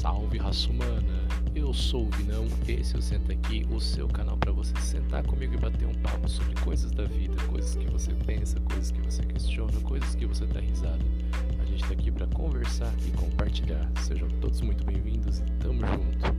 Salve raça humana. Eu sou o Vinão, esse é eu sento Aqui, o seu canal para você sentar comigo e bater um papo sobre coisas da vida, coisas que você pensa, coisas que você questiona, coisas que você dá risada. A gente tá aqui para conversar e compartilhar. Sejam todos muito bem-vindos e tamo junto.